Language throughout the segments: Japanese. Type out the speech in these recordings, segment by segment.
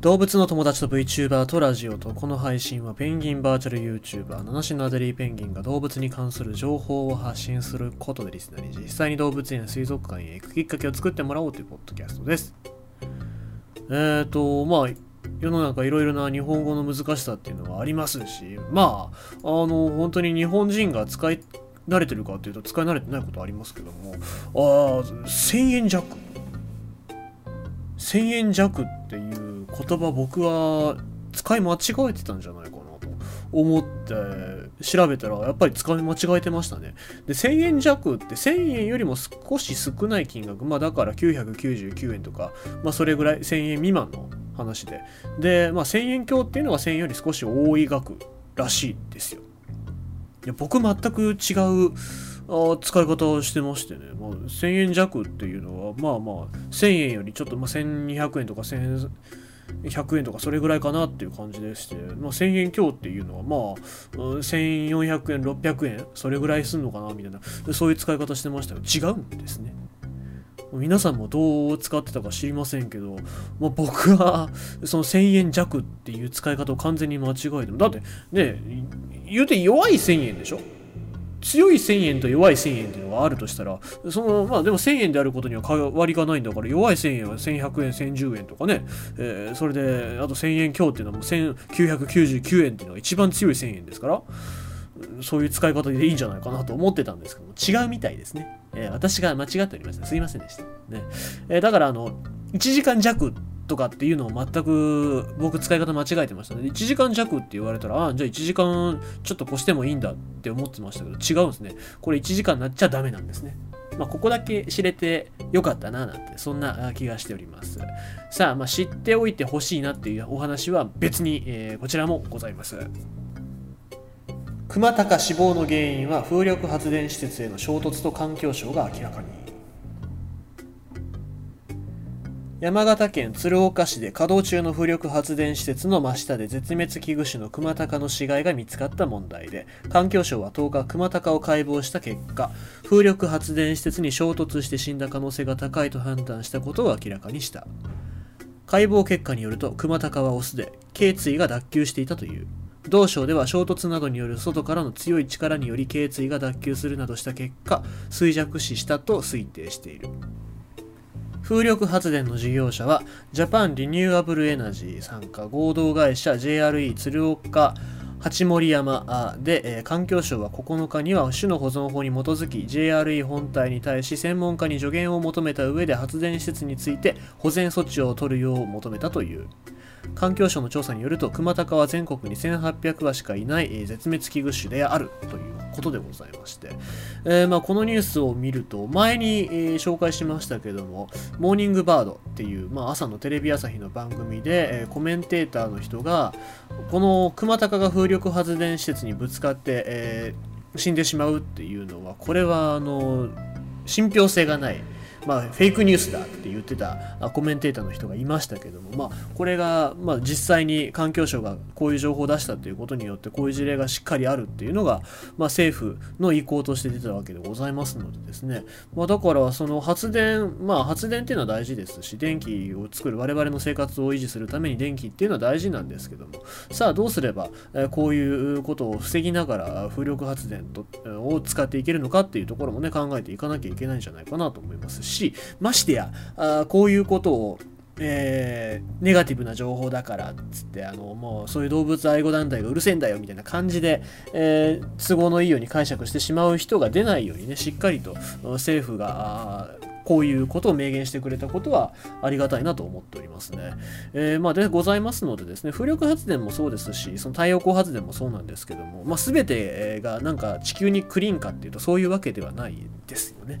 動物の友達と VTuber とラジオとこの配信はペンギンバーチャル YouTuber 七種のアデリーペンギンが動物に関する情報を発信することでリスナーに実際に動物園や水族館へ行くきっかけを作ってもらおうというポッドキャストです。えーと、まあ、世の中いろいろな日本語の難しさっていうのはありますし、まあ、あの、本当に日本人が使い慣れてるかっていうと使い慣れてないことありますけども、ああ、1000円弱。1000円弱っていう言葉僕は使い間違えてたんじゃないかなと思って調べたらやっぱり使い間違えてましたね。で、1000円弱って1000円よりも少し少ない金額、まあだから999円とか、まあそれぐらい1000円未満の話で。で、まあ1000円強っていうのは1000円より少し多い額らしいですよ。いや僕全く違う使い方をしてましてね、まあ、1000円弱っていうのはまあまあ1000円よりちょっと、まあ、1200円とか1100円とかそれぐらいかなっていう感じでして、まあ、1000円強っていうのはまあ1400円600円それぐらいすんのかなみたいな。そういう使い方してましたけど違うんですね。皆さんもどう使ってたか知りませんけど、まあ、僕はその1000円弱っていう使い方を完全に間違えてもだってね言うて弱い1000円でしょ強い1000円と弱い1000円っていうのがあるとしたら、その、まあでも1000円であることには変わりがないんだから、弱い1000円は1100円、1010円とかね、えー、それで、あと1000円強っていうのはもう1999円っていうのが一番強い1000円ですから、そういう使い方でいいんじゃないかなと思ってたんですけども、違うみたいですね。えー、私が間違っておりました。すいませんでした。ね。えー、だからあの、1時間弱とかっていうのを全く僕使い方間違えてましたね。1時間弱って言われたら、あじゃあ1時間ちょっと越してもいいんだって思ってましたけど、違うんですね。これ1時間になっちゃダメなんですね。まあ、ここだけ知れてよかったななんて、そんな気がしております。さあ、まあ、知っておいてほしいなっていうお話は別に、えー、こちらもございます。熊高死亡の原因は風力発電施設への衝突と環境省が明らかに。山形県鶴岡市で稼働中の風力発電施設の真下で絶滅危惧種のクマタカの死骸が見つかった問題で環境省は10日クマタカを解剖した結果風力発電施設に衝突して死んだ可能性が高いと判断したことを明らかにした。解剖結果によるとクマタカはオスで頸椎が脱臼していたという。同省では衝突などによる外からの強い力により頸椎が脱臼するなどした結果衰弱死したと推定している。風力発電の事業者は、ジャパンリニューアブルエナジー参加合同会社 JRE 鶴岡八森山で、えー、環境省は9日には種の保存法に基づき JRE 本体に対し専門家に助言を求めた上で発電施設について保全措置を取るよう求めたという。環境省の調査によると、クマタカは全国に1800羽しかいない、絶滅危惧種であるということでございまして、えー、まあ、このニュースを見ると、前に、紹介しましたけども、モーニングバードっていう、まあ、朝のテレビ朝日の番組で、コメンテーターの人が、このクマタカが風力発電施設にぶつかって、え死んでしまうっていうのは、これは、あの、信憑性がない。まあ、フェイクニュースだって言ってたコメンテーターの人がいましたけども、まあ、これが、まあ、実際に環境省がこういう情報を出したということによってこういう事例がしっかりあるっていうのが、まあ、政府の意向として出たわけでございますのでですね、まあ、だからその発電、まあ、発電っていうのは大事ですし電気を作る我々の生活を維持するために電気っていうのは大事なんですけどもさあどうすれば、えこういうことを防ぎながら風力発電とを使っていけるのかっていうところもね考えていかなきゃいけないんじゃないかなと思いますし。し、ましてや、あこういうことをえー、ネガティブな情報だからっつってあのもうそういう動物愛護団体がうるせえんだよみたいな感じで、えー、都合のいいように解釈してしまう人が出ないようにねしっかりと政府がこういうことを明言してくれたことはありがたいなと思っておりますね。えー、まあ、でございますのでですね、風力発電もそうですし、その太陽光発電もそうなんですけども、まあ、全てがなんか地球にクリーンかっていうとそういうわけではないですよね。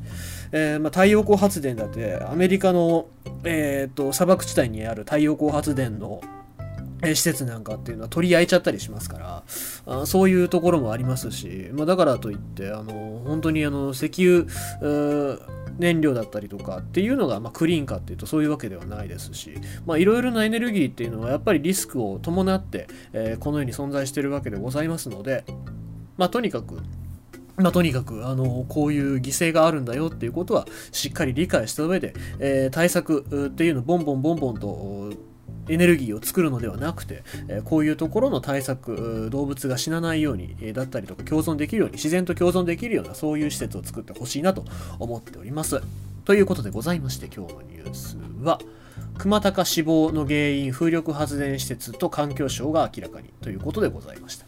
えー、まあ、太陽光発電だってアメリカの、えーと、砂漠地帯にある太陽光発電の施設なんかっていうのは取り合いちゃったりしますからあそういうところもありますし、まあ、だからといってあの本当にあの石油燃料だったりとかっていうのが、まあ、クリーンかっていうとそういうわけではないですしいろいろなエネルギーっていうのはやっぱりリスクを伴って、えー、このように存在してるわけでございますので、まあ、とにかくまあ、とにかく、あの、こういう犠牲があるんだよっていうことは、しっかり理解した上で、えー、対策っていうのをボンボンボンボンとエネルギーを作るのではなくて、えこういうところの対策、動物が死なないように、えだったりとか共存できるように、自然と共存できるようなそういう施設を作ってほしいなと思っております。ということでございまして、今日のニュースは、熊高死亡の原因、風力発電施設と環境省が明らかにということでございました。